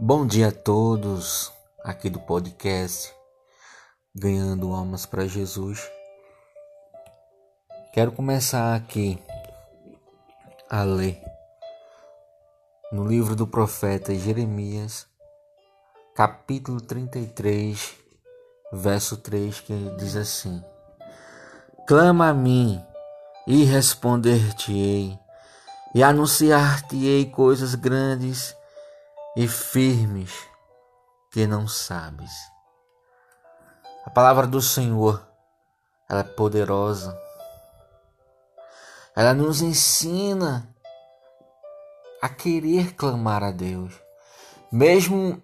Bom dia a todos aqui do podcast Ganhando Almas para Jesus. Quero começar aqui a ler no livro do profeta Jeremias, capítulo 33, verso 3, que diz assim: Clama a mim e responder-te-ei, e anunciar-te-ei coisas grandes e firmes que não sabes. A palavra do Senhor, ela é poderosa. Ela nos ensina a querer clamar a Deus, mesmo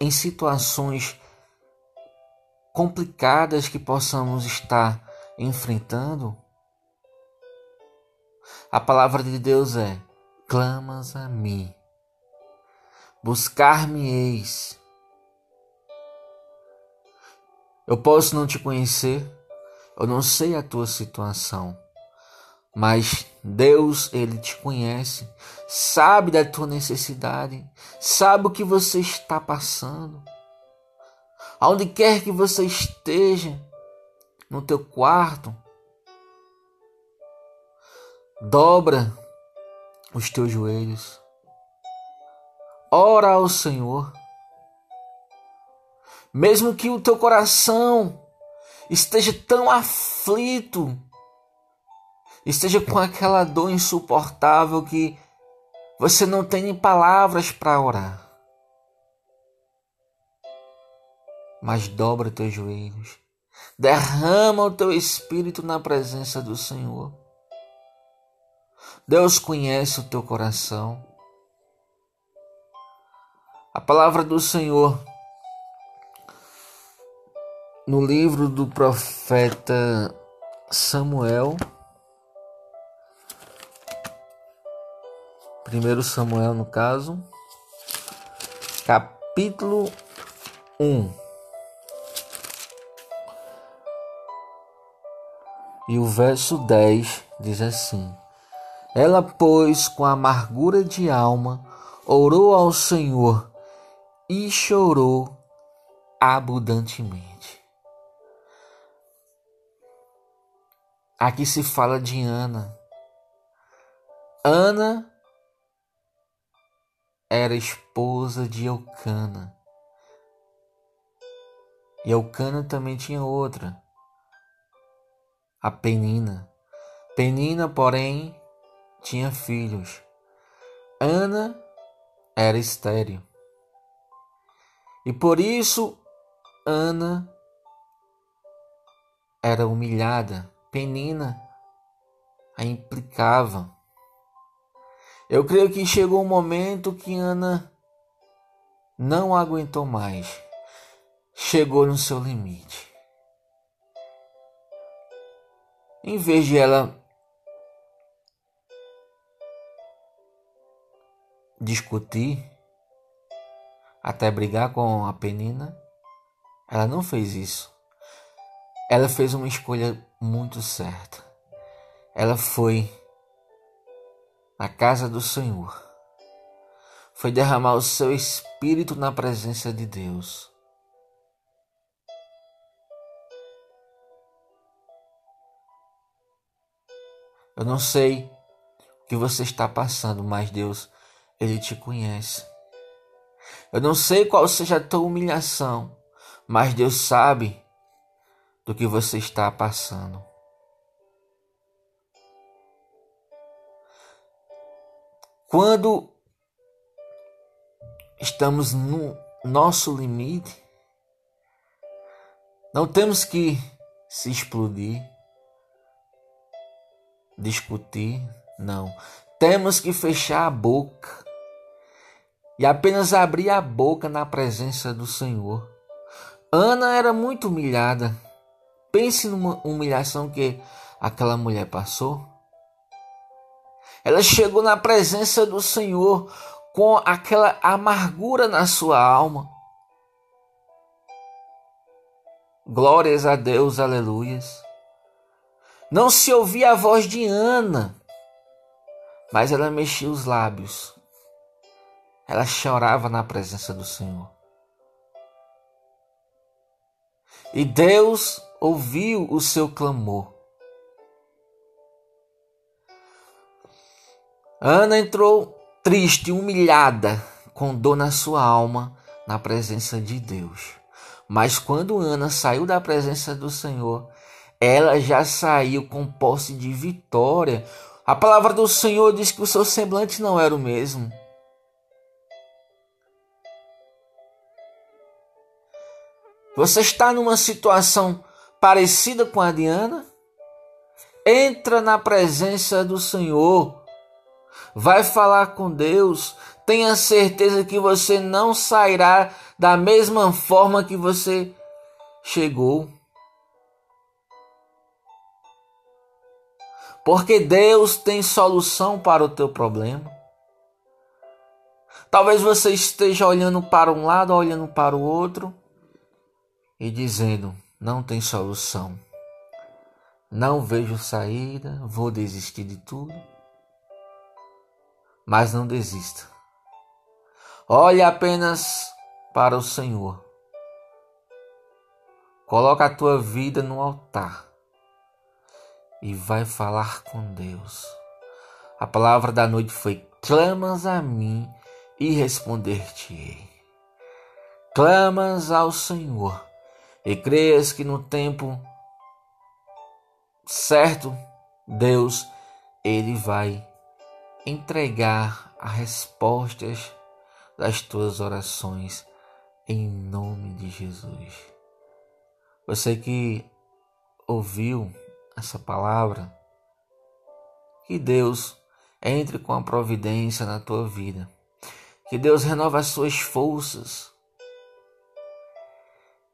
em situações complicadas que possamos estar enfrentando. A palavra de Deus é: clamas a mim buscar-me-eis. Eu posso não te conhecer, eu não sei a tua situação, mas Deus, Ele te conhece, sabe da tua necessidade, sabe o que você está passando. Aonde quer que você esteja, no teu quarto, dobra os teus joelhos ora ao Senhor. Mesmo que o teu coração esteja tão aflito, esteja com aquela dor insuportável que você não tem nem palavras para orar. Mas dobra teus joelhos, derrama o teu espírito na presença do Senhor. Deus conhece o teu coração. A palavra do Senhor no livro do profeta Samuel, 1 Samuel no caso, capítulo 1. E o verso 10 diz assim: Ela, pois, com amargura de alma, orou ao Senhor e chorou abundantemente. Aqui se fala de Ana. Ana era esposa de Eucana. E Eucana também tinha outra, a Penina. Penina, porém, tinha filhos. Ana era estéril. E por isso Ana era humilhada, Penina a implicava. Eu creio que chegou um momento que Ana não aguentou mais, chegou no seu limite. Em vez de ela discutir, até brigar com a Penina, ela não fez isso. Ela fez uma escolha muito certa. Ela foi na casa do Senhor. Foi derramar o seu espírito na presença de Deus. Eu não sei o que você está passando, mas Deus, Ele te conhece. Eu não sei qual seja a tua humilhação, mas Deus sabe do que você está passando. Quando estamos no nosso limite, não temos que se explodir, discutir, não. Temos que fechar a boca e apenas abria a boca na presença do Senhor. Ana era muito humilhada. Pense numa humilhação que aquela mulher passou. Ela chegou na presença do Senhor com aquela amargura na sua alma. Glórias a Deus, aleluias. Não se ouvia a voz de Ana, mas ela mexia os lábios ela chorava na presença do Senhor. E Deus ouviu o seu clamor. Ana entrou triste, humilhada, com dor na sua alma, na presença de Deus. Mas quando Ana saiu da presença do Senhor, ela já saiu com posse de vitória. A palavra do Senhor diz que o seu semblante não era o mesmo. Você está numa situação parecida com a de Ana? Entra na presença do Senhor. Vai falar com Deus. Tenha certeza que você não sairá da mesma forma que você chegou. Porque Deus tem solução para o teu problema. Talvez você esteja olhando para um lado, olhando para o outro e dizendo: não tem solução, não vejo saída, vou desistir de tudo. Mas não desista. Olhe apenas para o Senhor. Coloca a tua vida no altar e vai falar com Deus. A palavra da noite foi: clamas a mim e responder-te-ei. Clamas ao Senhor e creias que no tempo certo Deus ele vai entregar as respostas das tuas orações em nome de Jesus. Você que ouviu essa palavra, que Deus entre com a providência na tua vida. Que Deus renove as suas forças